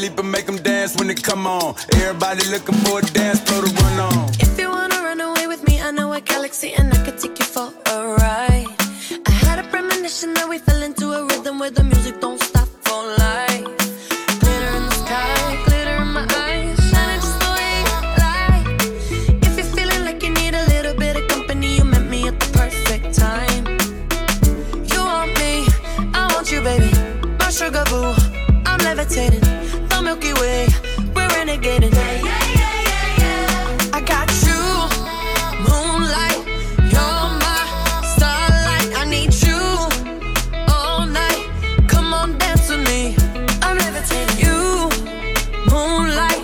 leap and make them dance when they come on. Everybody looking for a dance floor to run on. If you wanna run away with me, I know a galaxy and I could take you for a ride. I had a premonition that we fell into a rhythm where the music Milky Way, we're renegading. I got you, moonlight. You're my starlight. I need you all night. Come on, dance with me. I'm levitating. You, moonlight.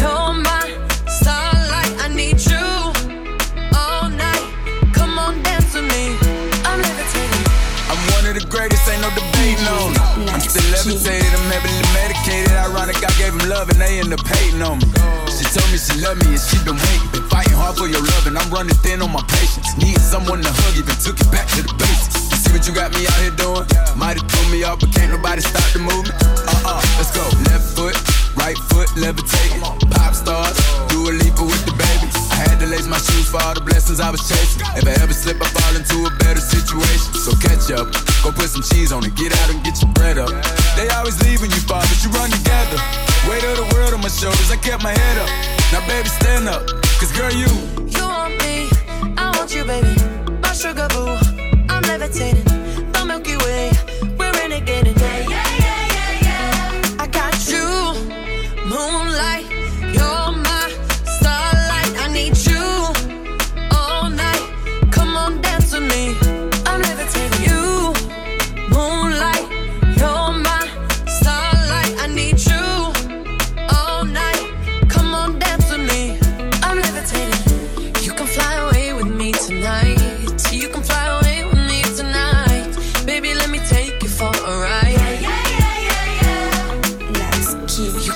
You're my starlight. I need you all night. Come on, dance with me. I'm levitating. I'm one of the greatest, ain't no debating on. I'm still levitated, I'm love and they end up hating on me. She told me she loved me and she been waiting. Been fighting hard for your love and I'm running thin on my patience. Need someone to hug, even took it back to the basics. You see what you got me out here doing? Might have threw me off, but can't nobody stop the movement. Uh uh, let's go. Left foot, right foot, levitating. Pop stars, Dua Lipa with the baby. I had to lace my shoes for all the blessings I was chasing. If I slip, I fall into a better situation. So catch up, go put some cheese on it, get out and get your bread up. They always leave when you fall, but you run together. Weight of the world on my shoulders, I kept my head up. Now, baby, stand up, cause girl, you.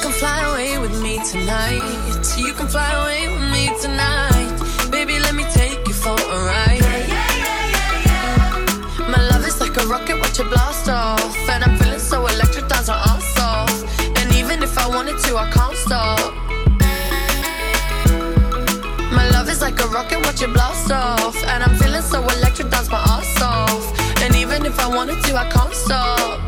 Can fly away with me tonight. You can fly away with me tonight. Baby, let me take you for a ride. My love is like a rocket, watch it blast off. And I'm feeling so electric, dance our ass off. And even if I wanted to, I can't stop. My love is like a rocket, watch it blast off. And I'm feeling so electric, dance my ass off. And even if I wanted to, I can't stop.